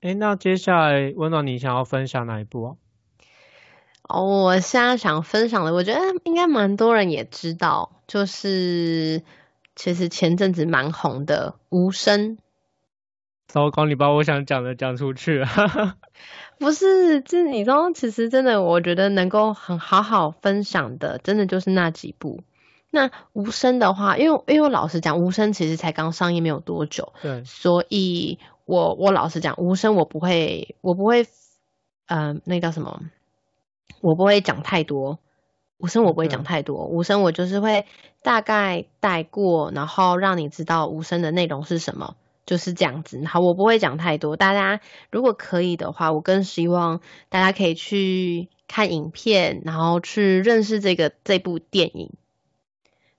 哎，那接下来温暖，你想要分享哪一部啊？哦，我现在想分享的，我觉得应该蛮多人也知道，就是其实前阵子蛮红的《无声》。糟糕，你把我想讲的讲出去了。不是，这你知道，其实真的，我觉得能够很好好分享的，真的就是那几部。那《无声》的话，因为因为我老实讲，《无声》其实才刚上映没有多久，对，所以我我老实讲，《无声》我不会，我不会，嗯，那叫什么？我不会讲太多，无声我不会讲太多，无声我就是会大概带过，然后让你知道无声的内容是什么，就是这样子。好，我不会讲太多。大家如果可以的话，我更希望大家可以去看影片，然后去认识这个这部电影。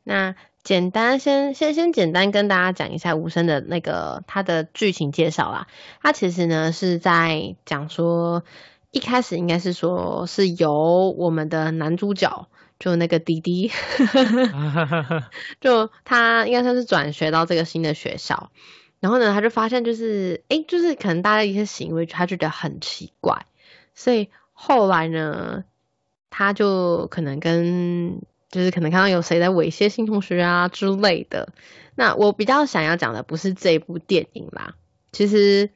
那简单先先先简单跟大家讲一下无声的那个它的剧情介绍啦。它其实呢是在讲说。一开始应该是说是由我们的男主角，就那个滴滴，就他应该算是转学到这个新的学校，然后呢，他就发现就是，哎，就是可能大家一些行为，他觉得很奇怪，所以后来呢，他就可能跟，就是可能看到有谁在猥亵新同学啊之类的。那我比较想要讲的不是这部电影啦，其实。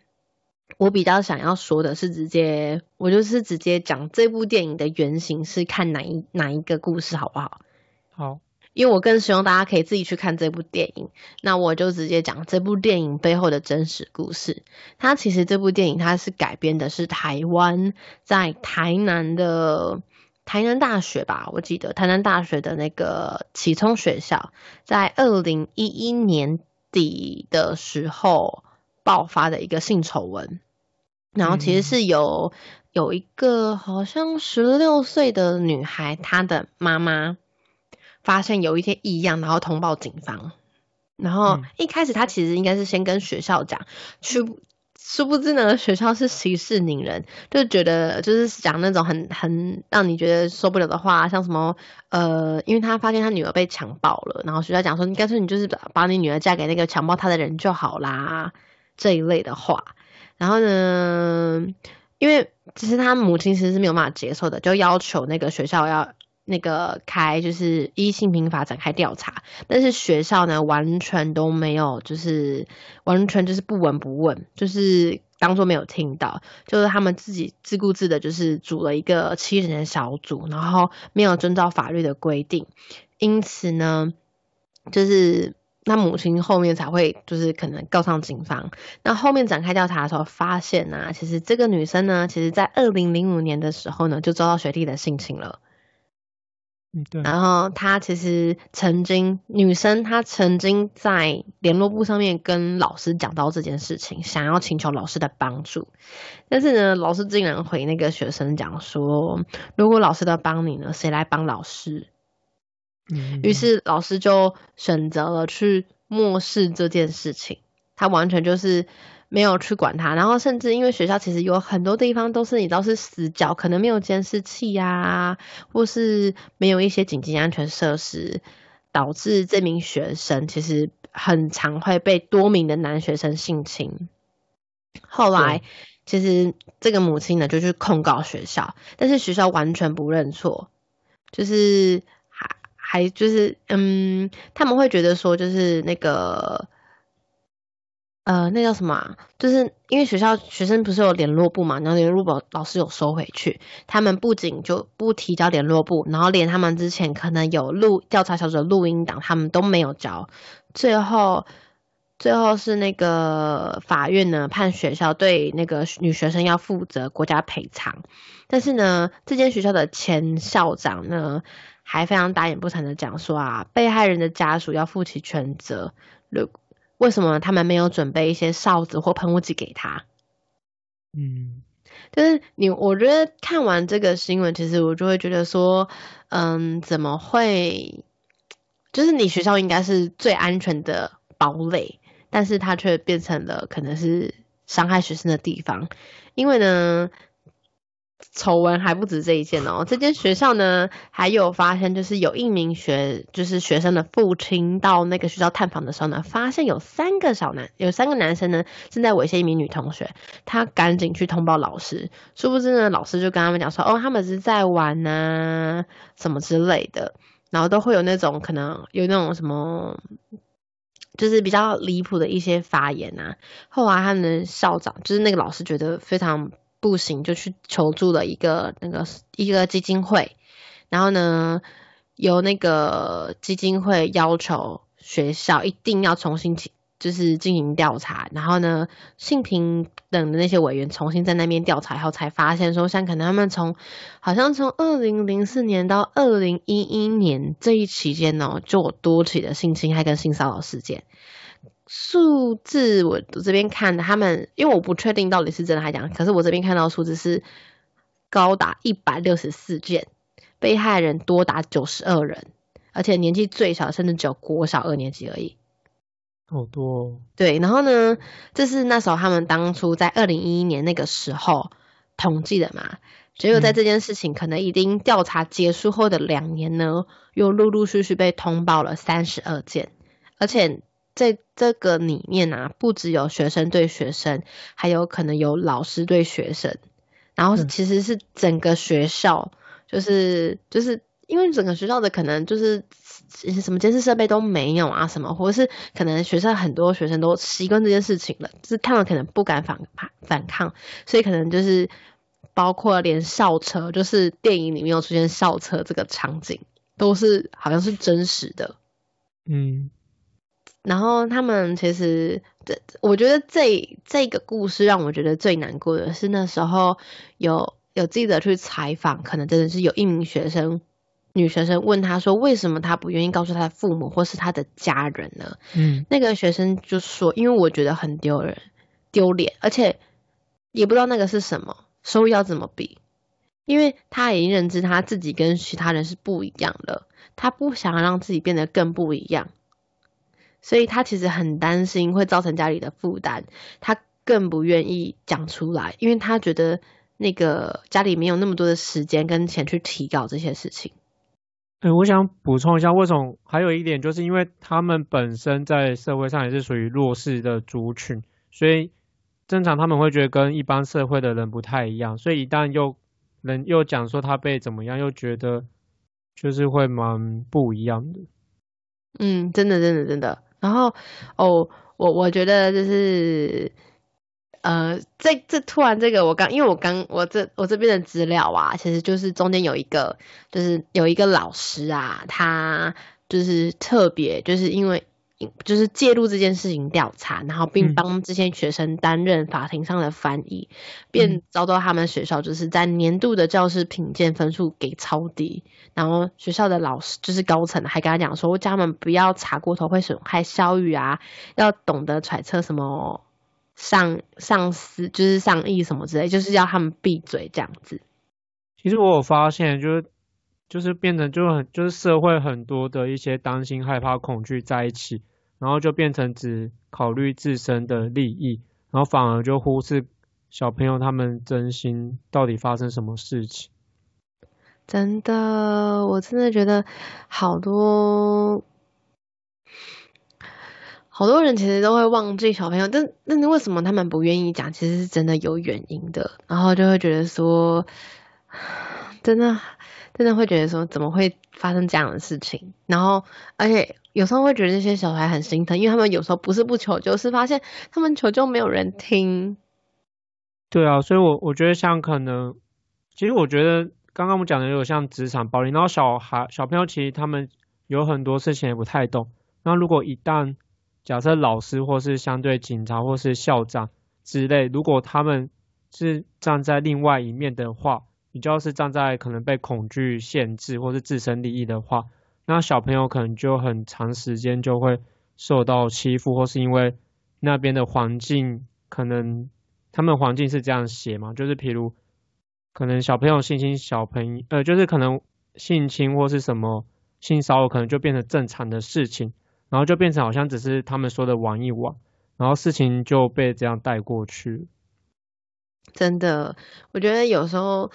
我比较想要说的是，直接我就是直接讲这部电影的原型是看哪一哪一个故事，好不好？好，因为我更希望大家可以自己去看这部电影。那我就直接讲这部电影背后的真实故事。它其实这部电影它是改编的是台湾在台南的台南大学吧，我记得台南大学的那个启聪学校，在二零一一年底的时候爆发的一个性丑闻。然后其实是有有一个好像十六岁的女孩，她的妈妈发现有一些异样，然后通报警方。然后一开始她其实应该是先跟学校讲，殊殊不知呢，学校是息事宁人，就觉得就是讲那种很很让你觉得受不了的话，像什么呃，因为他发现他女儿被强暴了，然后学校讲说，你干脆你就是把你女儿嫁给那个强暴她的人就好啦，这一类的话。然后呢，因为其实他母亲其实是没有办法接受的，就要求那个学校要那个开就是依性平法展开调查，但是学校呢完全都没有，就是完全就是不闻不问，就是当做没有听到，就是他们自己自顾自的，就是组了一个七人的小组，然后没有遵照法律的规定，因此呢，就是。那母亲后面才会就是可能告上警方。那后面展开调查的时候，发现呢，其实这个女生呢，其实在二零零五年的时候呢，就遭到学弟的性侵了。然后她其实曾经，女生她曾经在联络簿上面跟老师讲到这件事情，想要请求老师的帮助。但是呢，老师竟然回那个学生讲说，如果老师要帮你呢，谁来帮老师？于是老师就选择了去漠视这件事情，他完全就是没有去管他，然后甚至因为学校其实有很多地方都是你知道是死角，可能没有监视器呀，或是没有一些紧急安全设施，导致这名学生其实很常会被多名的男学生性侵。后来其实这个母亲呢就去控告学校，但是学校完全不认错，就是。还就是，嗯，他们会觉得说，就是那个，呃，那叫什么？就是因为学校学生不是有联络部嘛，然后联络部老师有收回去，他们不仅就不提交联络部，然后连他们之前可能有录调查小组录音档，他们都没有交。最后，最后是那个法院呢判学校对那个女学生要负责国家赔偿，但是呢，这间学校的前校长呢。还非常大言不惭的讲说啊，被害人的家属要负起全责。为什么他们没有准备一些哨子或喷雾剂给他？嗯，就是你，我觉得看完这个新闻，其实我就会觉得说，嗯，怎么会？就是你学校应该是最安全的堡垒，但是它却变成了可能是伤害学生的地方，因为呢。丑闻还不止这一件哦，这间学校呢还有发现，就是有一名学，就是学生的父亲到那个学校探访的时候呢，发现有三个小男，有三个男生呢正在猥亵一名女同学，他赶紧去通报老师，殊不知呢，老师就跟他们讲说，哦，他们是在玩呐，什么之类的，然后都会有那种可能有那种什么，就是比较离谱的一些发言啊。后来他们的校长，就是那个老师，觉得非常。不行，就去求助了一个那个一个基金会，然后呢，由那个基金会要求学校一定要重新就是进行调查，然后呢，性平等的那些委员重新在那边调查以后，才发现说，像可能他们从好像从二零零四年到二零一一年这一期间呢，就有多起的性侵害跟性骚扰事件。数字我这边看的，他们因为我不确定到底是真的还是假，可是我这边看到数字是高达一百六十四件，被害人多达九十二人，而且年纪最小甚至只有国小二年级而已，好多。对，然后呢，这是那时候他们当初在二零一一年那个时候统计的嘛，结果在这件事情可能已经调查结束后的两年呢，又陆陆续续被通报了三十二件，而且。在这个里面啊，不只有学生对学生，还有可能有老师对学生，然后其实是整个学校，就是就是因为整个学校的可能就是什么监视设备都没有啊，什么或者是可能学生很多学生都习惯这件事情了，就是他们可能不敢反反反抗，所以可能就是包括连校车，就是电影里面有出现校车这个场景，都是好像是真实的，嗯。然后他们其实，这我觉得这这个故事让我觉得最难过的是那时候有有记者去采访，可能真的是有一名学生女学生问他说，为什么他不愿意告诉他的父母或是他的家人呢？嗯，那个学生就说，因为我觉得很丢人、丢脸，而且也不知道那个是什么，收入要怎么比，因为他已经认知他自己跟其他人是不一样的，他不想让自己变得更不一样。所以他其实很担心会造成家里的负担，他更不愿意讲出来，因为他觉得那个家里没有那么多的时间跟钱去提高这些事情。哎，我想补充一下，为什么还有一点，就是因为他们本身在社会上也是属于弱势的族群，所以正常他们会觉得跟一般社会的人不太一样，所以一旦又人又讲说他被怎么样，又觉得就是会蛮不一样的。嗯，真的，真的，真的。然后哦，我我觉得就是，呃，这这突然这个我刚，因为我刚我这我这边的资料啊，其实就是中间有一个，就是有一个老师啊，他就是特别就是因为。就是介入这件事情调查，然后并帮这些学生担任法庭上的翻译，便遭到他们学校就是在年度的教师品鉴分数给超低，然后学校的老师就是高层还跟他讲说，叫他们不要查过头会损害校誉啊，要懂得揣测什么上上司就是上意什么之类，就是要他们闭嘴这样子。其实我有发现，就是。就是变成就很就是社会很多的一些担心、害怕、恐惧在一起，然后就变成只考虑自身的利益，然后反而就忽视小朋友他们真心到底发生什么事情。真的，我真的觉得好多好多人其实都会忘记小朋友，但但是为什么他们不愿意讲？其实是真的有原因的，然后就会觉得说，真的。真的会觉得说怎么会发生这样的事情？然后，而且有时候会觉得这些小孩很心疼，因为他们有时候不是不求救，是发现他们求救没有人听。对啊，所以我我觉得像可能，其实我觉得刚刚我们讲的有像职场暴力，然后小孩小朋友其实他们有很多事情也不太懂。那如果一旦假设老师或是相对警察或是校长之类，如果他们是站在另外一面的话，你就是站在可能被恐惧限制或是自身利益的话，那小朋友可能就很长时间就会受到欺负，或是因为那边的环境可能他们环境是这样写嘛，就是譬如可能小朋友性侵小朋友，呃，就是可能性侵或是什么性骚扰，可能就变成正常的事情，然后就变成好像只是他们说的玩一玩，然后事情就被这样带过去。真的，我觉得有时候，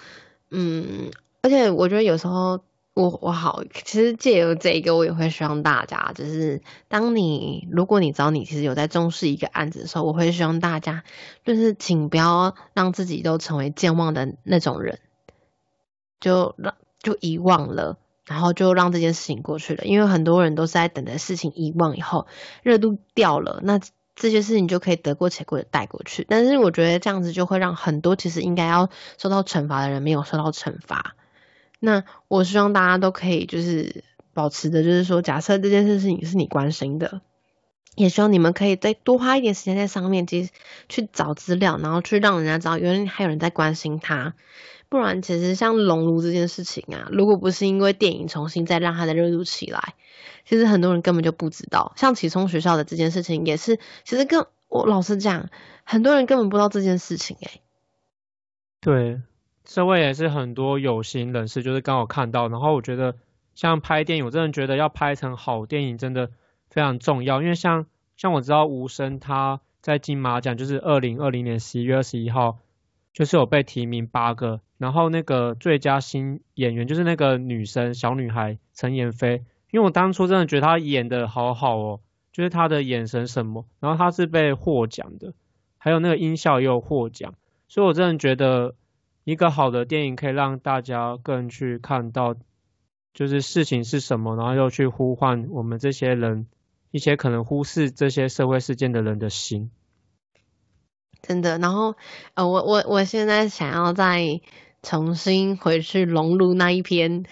嗯，而且我觉得有时候。我我好，其实借由这一个，我也会希望大家，就是当你如果你知道你其实有在重视一个案子的时候，我会希望大家，就是请不要让自己都成为健忘的那种人，就让就遗忘了，然后就让这件事情过去了。因为很多人都是在等着事情遗忘以后，热度掉了，那这些事情就可以得过且过的带过去。但是我觉得这样子就会让很多其实应该要受到惩罚的人没有受到惩罚。那我希望大家都可以就是保持的，就是说，假设这件事情是你关心的，也希望你们可以再多花一点时间在上面，其实去找资料，然后去让人家知道原来还有人在关心他。不然，其实像熔炉这件事情啊，如果不是因为电影重新再让它的热度起来，其实很多人根本就不知道。像启聪学校的这件事情，也是其实跟我老实讲，很多人根本不知道这件事情哎。对。社会也是很多有心人士，就是刚好看到，然后我觉得像拍电影，我真的觉得要拍成好电影真的非常重要，因为像像我知道吴声他在金马奖就是二零二零年十一月二十一号，就是有被提名八个，然后那个最佳新演员就是那个女生小女孩陈妍霏，因为我当初真的觉得她演的好好哦，就是她的眼神什么，然后她是被获奖的，还有那个音效也有获奖，所以我真的觉得。一个好的电影可以让大家更去看到，就是事情是什么，然后又去呼唤我们这些人，一些可能忽视这些社会事件的人的心。真的，然后呃，我我我现在想要再重新回去融入那一篇，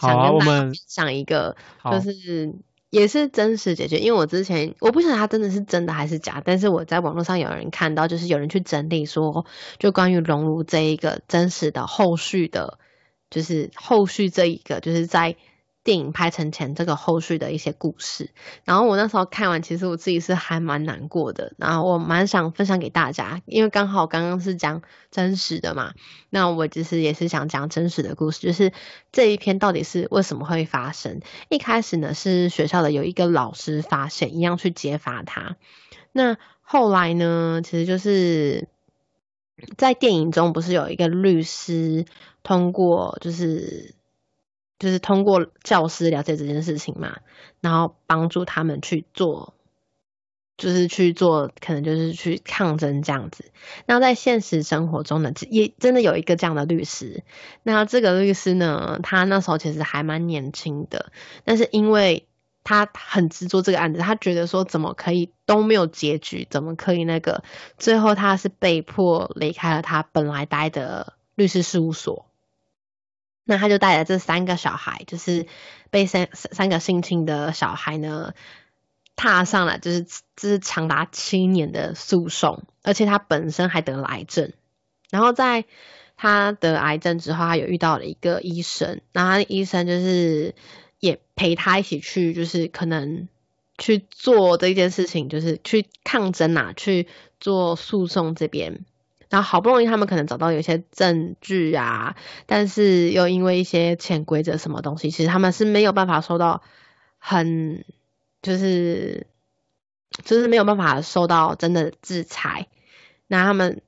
想跟大家讲一个，就是。也是真实解决，因为我之前我不晓得它真的是真的还是假，但是我在网络上有人看到，就是有人去整理说，就关于熔炉这一个真实的后续的，就是后续这一个，就是在。电影拍成前这个后续的一些故事，然后我那时候看完，其实我自己是还蛮难过的，然后我蛮想分享给大家，因为刚好刚刚是讲真实的嘛，那我其实也是想讲真实的故事，就是这一篇到底是为什么会发生？一开始呢是学校的有一个老师发现，一样去揭发他，那后来呢，其实就是在电影中不是有一个律师通过就是。就是通过教师了解这件事情嘛，然后帮助他们去做，就是去做，可能就是去抗争这样子。那在现实生活中呢，也真的有一个这样的律师。那这个律师呢，他那时候其实还蛮年轻的，但是因为他很执着这个案子，他觉得说怎么可以都没有结局，怎么可以那个，最后他是被迫离开了他本来待的律师事务所。那他就带着这三个小孩，就是被三三个性侵的小孩呢，踏上了就是这是长达七年的诉讼，而且他本身还得了癌症。然后在他得癌症之后，他有遇到了一个医生，然后医生就是也陪他一起去，就是可能去做这件事情，就是去抗争啊，去做诉讼这边。然后好不容易他们可能找到有些证据啊，但是又因为一些潜规则什么东西，其实他们是没有办法收到很就是就是没有办法受到真的制裁。那他们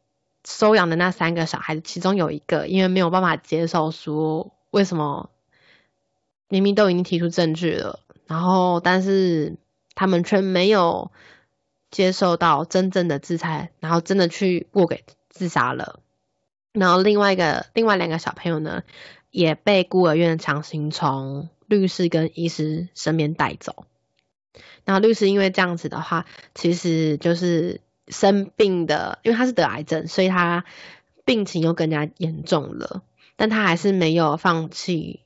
收养的那三个小孩子，其中有一个因为没有办法接受说为什么明明都已经提出证据了，然后但是他们却没有接受到真正的制裁，然后真的去过给。自杀了，然后另外一个另外两个小朋友呢，也被孤儿院强行从律师跟医师身边带走。然后律师因为这样子的话，其实就是生病的，因为他是得癌症，所以他病情又更加严重了。但他还是没有放弃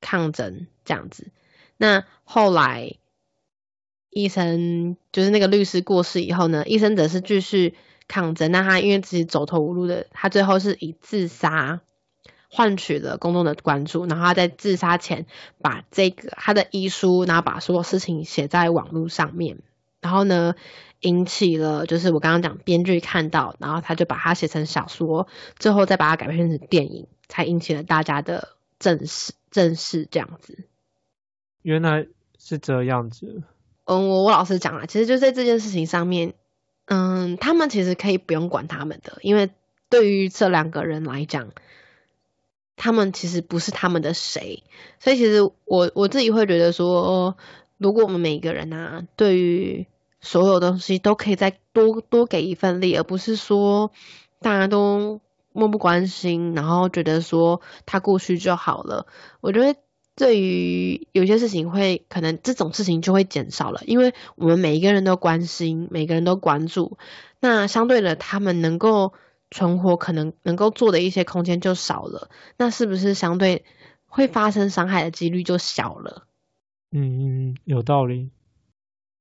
抗争这样子。那后来医生就是那个律师过世以后呢，医生则是继续。抗争，那他因为自己走投无路的，他最后是以自杀换取了公众的关注。然后他在自杀前把这个他的遗书，然后把所有事情写在网络上面，然后呢引起了就是我刚刚讲编剧看到，然后他就把它写成小说，最后再把它改编成电影，才引起了大家的正视正视这样子。原来是这样子。嗯，我我老实讲啊，其实就在这件事情上面。嗯，他们其实可以不用管他们的，因为对于这两个人来讲，他们其实不是他们的谁，所以其实我我自己会觉得说，如果我们每一个人啊，对于所有东西都可以再多多给一份力，而不是说大家都漠不关心，然后觉得说他过去就好了。我觉得对于有些事情会可能这种事情就会减少了，因为我们每一个人都关心，每个人都关注，那相对的他们能够。存活可能能够做的一些空间就少了，那是不是相对会发生伤害的几率就小了？嗯嗯，有道理。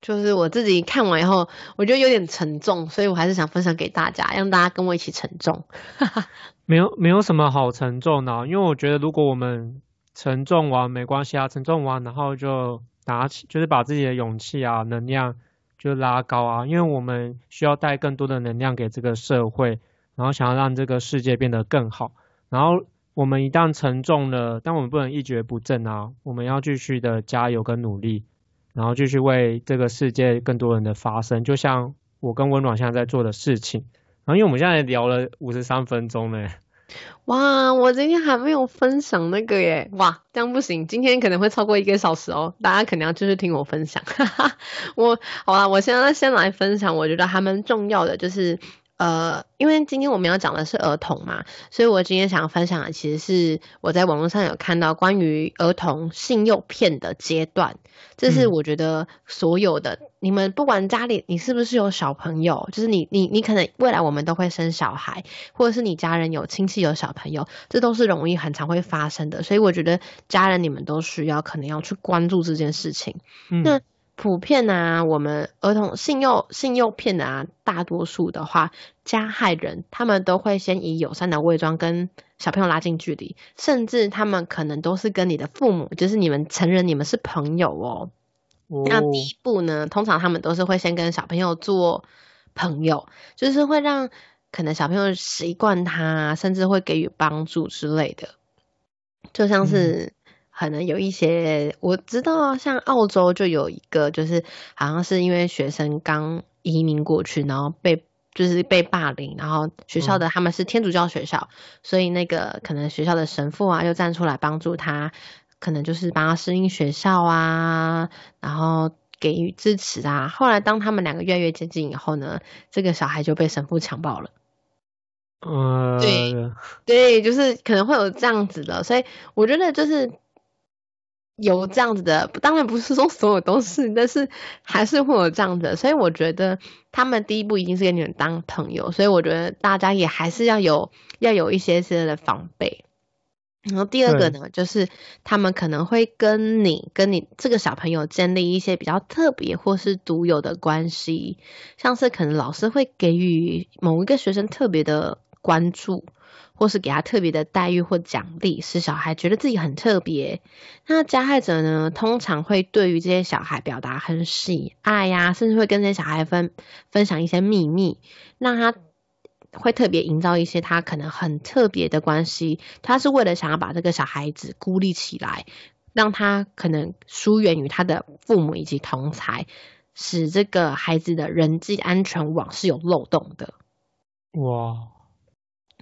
就是我自己看完以后，我觉得有点沉重，所以我还是想分享给大家，让大家跟我一起沉重。没有没有什么好沉重的，因为我觉得如果我们沉重完没关系啊，沉重完然后就拿起，就是把自己的勇气啊、能量就拉高啊，因为我们需要带更多的能量给这个社会。然后想要让这个世界变得更好，然后我们一旦沉重了，但我们不能一蹶不振啊！我们要继续的加油跟努力，然后继续为这个世界更多人的发声，就像我跟温暖现在在做的事情。然后因为我们现在聊了五十三分钟呢，哇！我今天还没有分享那个耶，哇，这样不行，今天可能会超过一个小时哦，大家肯定要继续听我分享。我好啦，我现在先来分享，我觉得还蛮重要的就是。呃，因为今天我们要讲的是儿童嘛，所以我今天想要分享的其实是我在网络上有看到关于儿童性诱骗的阶段。这是我觉得所有的你们不管家里你是不是有小朋友，就是你你你可能未来我们都会生小孩，或者是你家人有亲戚有小朋友，这都是容易很常会发生的。所以我觉得家人你们都需要可能要去关注这件事情。那普遍啊，我们儿童性诱性诱骗的啊，大多数的话，加害人他们都会先以友善的伪装跟小朋友拉近距离，甚至他们可能都是跟你的父母，就是你们承认你们是朋友哦。那第一步呢，通常他们都是会先跟小朋友做朋友，就是会让可能小朋友习惯他，甚至会给予帮助之类的，就像是。可能有一些我知道，像澳洲就有一个，就是好像是因为学生刚移民过去，然后被就是被霸凌，然后学校的他们是天主教学校，所以那个可能学校的神父啊，又站出来帮助他，可能就是帮他适应学校啊，然后给予支持啊。后来当他们两个越来越接近以后呢，这个小孩就被神父强暴了。嗯，对对，就是可能会有这样子的，所以我觉得就是。有这样子的，当然不是说所有都是，但是还是会有这样子。所以我觉得他们第一步一定是跟你们当朋友，所以我觉得大家也还是要有要有一些些的防备。然后第二个呢，就是他们可能会跟你跟你这个小朋友建立一些比较特别或是独有的关系，像是可能老师会给予某一个学生特别的关注。或是给他特别的待遇或奖励，使小孩觉得自己很特别。那加害者呢，通常会对于这些小孩表达很喜爱呀，甚至会跟这些小孩分分享一些秘密，让他会特别营造一些他可能很特别的关系。他是为了想要把这个小孩子孤立起来，让他可能疏远于他的父母以及同才，使这个孩子的人际安全网是有漏洞的。哇！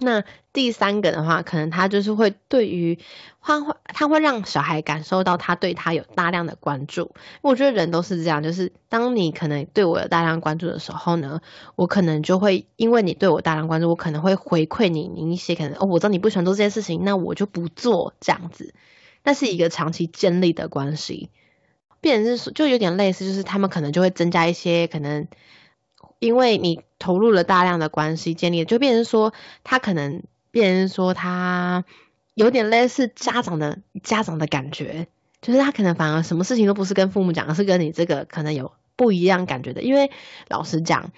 那第三个的话，可能他就是会对于他会他会让小孩感受到他对他有大量的关注。我觉得人都是这样，就是当你可能对我有大量关注的时候呢，我可能就会因为你对我大量关注，我可能会回馈你你一些可能哦，我知道你不喜欢做这件事情，那我就不做这样子。那是一个长期建立的关系，变成是就有点类似，就是他们可能就会增加一些可能。因为你投入了大量的关系建立，就变成说他可能变成说他有点类似家长的家长的感觉，就是他可能反而什么事情都不是跟父母讲，而是跟你这个可能有不一样感觉的。因为老实讲，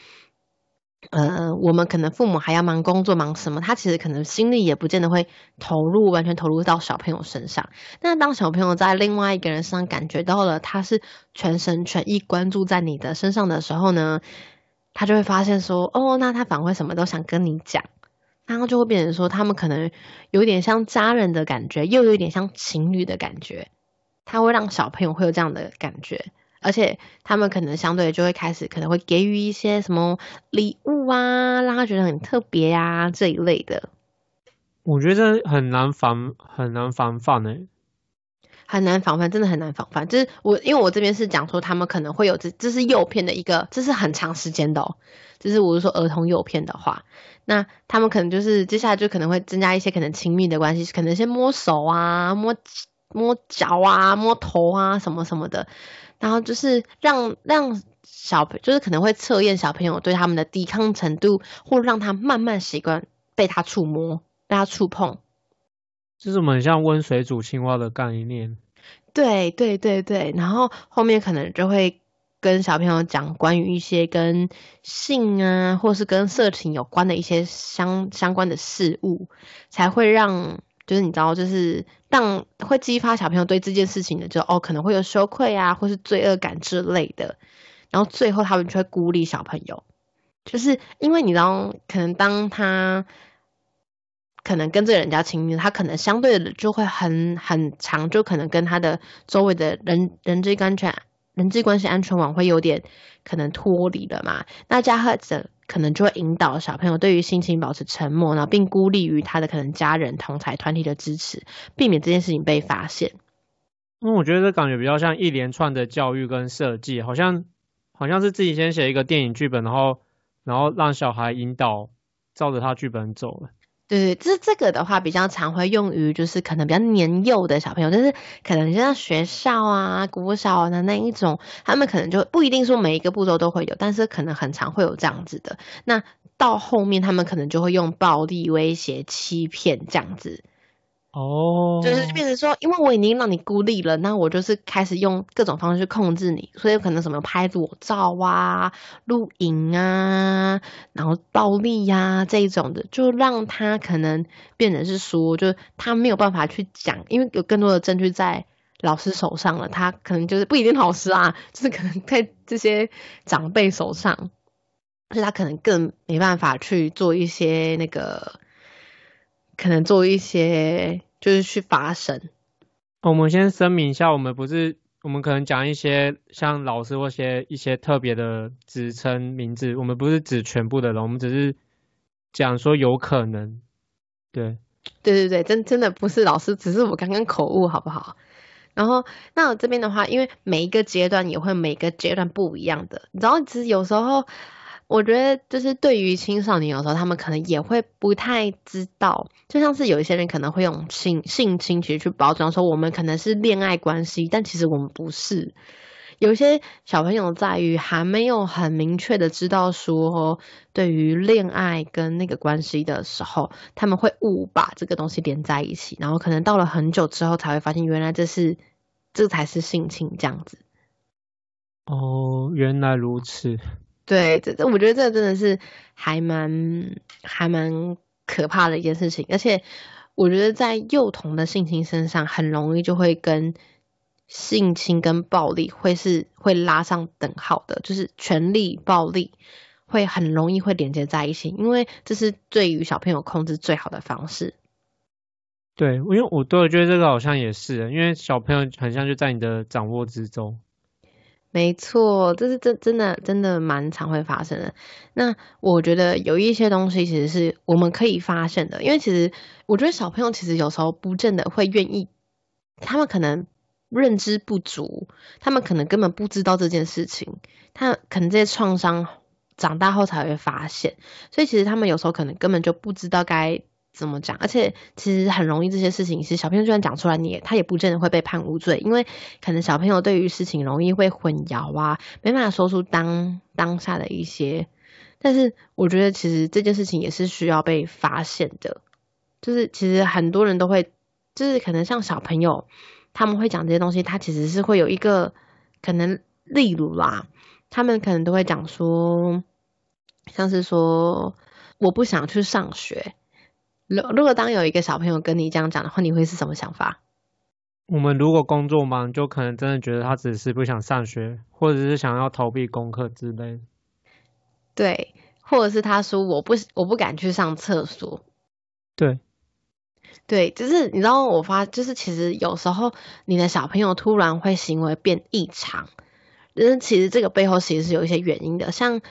呃，我们可能父母还要忙工作忙什么，他其实可能心力也不见得会投入完全投入到小朋友身上。那当小朋友在另外一个人身上感觉到了他是全神全意关注在你的身上的时候呢？他就会发现说，哦，那他反而什么都想跟你讲，然后就会变成说，他们可能有点像家人的感觉，又有点像情侣的感觉。他会让小朋友会有这样的感觉，而且他们可能相对就会开始可能会给予一些什么礼物啊，让他觉得很特别啊这一类的。我觉得很难防，很难防范诶。很难防范，真的很难防范。就是我，因为我这边是讲说他们可能会有这，这是诱骗的一个，这是很长时间的哦。就是我是说儿童诱骗的话，那他们可能就是接下来就可能会增加一些可能亲密的关系，可能先摸手啊、摸摸脚啊、摸头啊什么什么的，然后就是让让小朋就是可能会测验小朋友对他们的抵抗程度，或让他慢慢习惯被他触摸、被他触碰。就是我们像温水煮青蛙的概念。对对对对，然后后面可能就会跟小朋友讲关于一些跟性啊，或是跟色情有关的一些相相关的事物，才会让就是你知道，就是当会激发小朋友对这件事情的，就哦可能会有羞愧啊，或是罪恶感之类的，然后最后他们就会孤立小朋友，就是因为你知道，可能当他。可能跟这人家亲密，他可能相对的就会很很长，就可能跟他的周围的人人际安全、人际关系安全网会有点可能脱离了嘛。那加害者可能就会引导小朋友对于性情保持沉默，然后并孤立于他的可能家人、同才团体的支持，避免这件事情被发现。嗯，我觉得这感觉比较像一连串的教育跟设计，好像好像是自己先写一个电影剧本，然后然后让小孩引导照着他剧本走了。对对，这这个的话比较常会用于就是可能比较年幼的小朋友，就是可能就像学校啊、国小的那一种，他们可能就不一定说每一个步骤都会有，但是可能很常会有这样子的。那到后面他们可能就会用暴力威胁、欺骗这样子。哦，就是变成说，因为我已经让你孤立了，那我就是开始用各种方式去控制你，所以可能什么拍裸照啊、录影啊，然后暴力呀这一种的，就让他可能变成是说，就是他没有办法去讲，因为有更多的证据在老师手上了，他可能就是不一定老师啊，就是可能在这些长辈手上，所以他可能更没办法去做一些那个。可能做一些，就是去发声。我们先声明一下，我们不是，我们可能讲一些像老师或些一些特别的职称名字，我们不是指全部的人，我们只是讲说有可能。对，对对对，真真的不是老师，只是我刚刚口误，好不好？然后，那我这边的话，因为每一个阶段也会每个阶段不一样的，你知道，其实有时候。我觉得就是对于青少年，有时候他们可能也会不太知道，就像是有一些人可能会用性性侵其实去包装说我们可能是恋爱关系，但其实我们不是。有些小朋友在于还没有很明确的知道说对于恋爱跟那个关系的时候，他们会误把这个东西连在一起，然后可能到了很久之后才会发现原来这是这才是性侵这样子。哦，原来如此。对，这这我觉得这真的是还蛮还蛮可怕的一件事情，而且我觉得在幼童的性侵身上，很容易就会跟性侵跟暴力会是会拉上等号的，就是权力暴力会很容易会连接在一起，因为这是对于小朋友控制最好的方式。对，因为我对我觉得这个好像也是，因为小朋友很像就在你的掌握之中。没错，这是真真的真的蛮常会发生的。那我觉得有一些东西其实是我们可以发现的，因为其实我觉得小朋友其实有时候不见得会愿意，他们可能认知不足，他们可能根本不知道这件事情，他可能这些创伤长大后才会发现，所以其实他们有时候可能根本就不知道该。怎么讲？而且其实很容易，这些事情其实小朋友就算讲出来，你也他也不见得会被判无罪，因为可能小朋友对于事情容易会混淆啊，没办法说出当当下的一些。但是我觉得其实这件事情也是需要被发现的，就是其实很多人都会，就是可能像小朋友他们会讲这些东西，他其实是会有一个可能，例如啦，他们可能都会讲说，像是说我不想去上学。如如果当有一个小朋友跟你这样讲的话，你会是什么想法？我们如果工作忙，就可能真的觉得他只是不想上学，或者是想要逃避功课之类。对，或者是他说我不我不敢去上厕所。对，对，就是你知道我发，就是其实有时候你的小朋友突然会行为变异常，但是其实这个背后其实是有一些原因的，像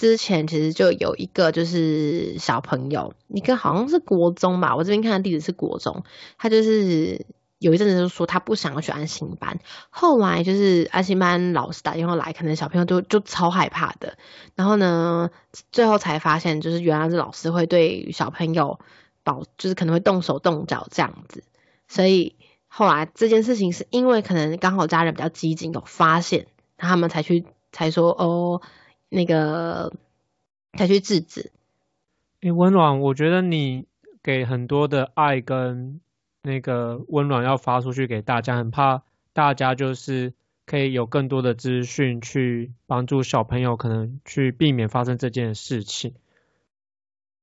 之前其实就有一个就是小朋友，一个好像是国中吧，我这边看的地址是国中，他就是有一阵子就说他不想要去安心班，后来就是安心班老师打电话来，可能小朋友就就超害怕的，然后呢，最后才发现就是原来是老师会对小朋友保，就是可能会动手动脚这样子，所以后来这件事情是因为可能刚好家人比较激进，有发现，他们才去才说哦。那个才去制止。诶，温暖，我觉得你给很多的爱跟那个温暖要发出去给大家，很怕大家就是可以有更多的资讯去帮助小朋友，可能去避免发生这件事情。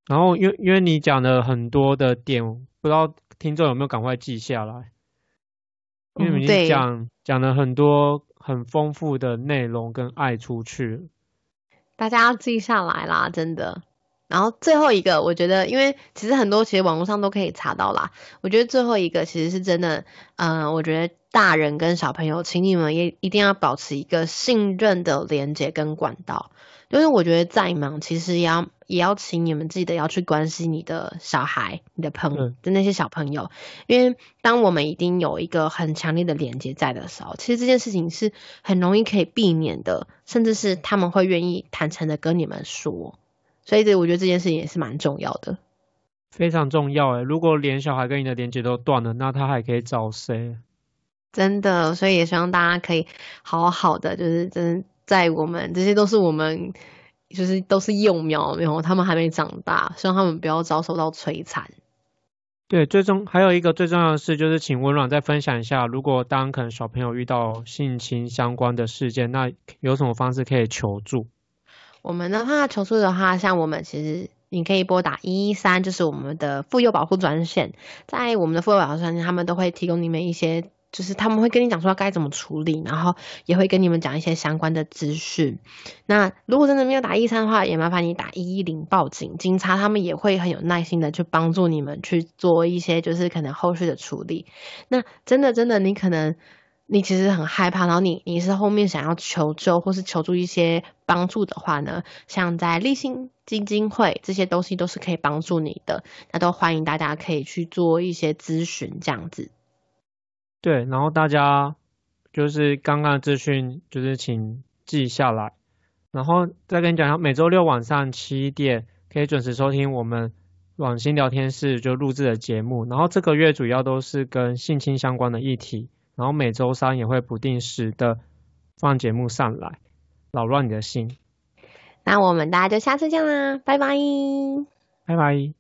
然后，因为因为你讲了很多的点，不知道听众有没有赶快记下来？因为你讲讲了很多很丰富的内容跟爱出去。大家要记下来啦，真的。然后最后一个，我觉得，因为其实很多其实网络上都可以查到啦。我觉得最后一个其实是真的，嗯，我觉得大人跟小朋友，请你们也一定要保持一个信任的连接跟管道。就是我觉得再忙，其实也要也要请你们记得要去关心你的小孩、你的朋友的那些小朋友，因为当我们一定有一个很强烈的连接在的时候，其实这件事情是很容易可以避免的，甚至是他们会愿意坦诚的跟你们说。所以这我觉得这件事情也是蛮重要的，非常重要诶。如果连小孩跟你的连接都断了，那他还可以找谁？真的，所以也希望大家可以好好的，就是真。在我们这些都是我们，就是都是幼苗，然后他们还没长大，希望他们不要遭受到摧残。对，最终还有一个最重要的事，就是请温暖再分享一下，如果当可能小朋友遇到性侵相关的事件，那有什么方式可以求助？我们的话求助的话，像我们其实你可以拨打一一三，就是我们的妇幼保护专线，在我们的妇幼保护专线，他们都会提供你们一些。就是他们会跟你讲说该怎么处理，然后也会跟你们讲一些相关的资讯。那如果真的没有打一三的话，也麻烦你打一一零报警，警察他们也会很有耐心的去帮助你们去做一些就是可能后续的处理。那真的真的你可能你其实很害怕，然后你你是后面想要求救或是求助一些帮助的话呢，像在立信基金会这些东西都是可以帮助你的，那都欢迎大家可以去做一些咨询这样子。对，然后大家就是刚刚的资讯，就是请记下来，然后再跟你讲一下，每周六晚上七点可以准时收听我们网心聊天室就录制的节目。然后这个月主要都是跟性侵相关的议题，然后每周三也会不定时的放节目上来，扰乱你的心。那我们大家就下次见啦，拜拜，拜拜。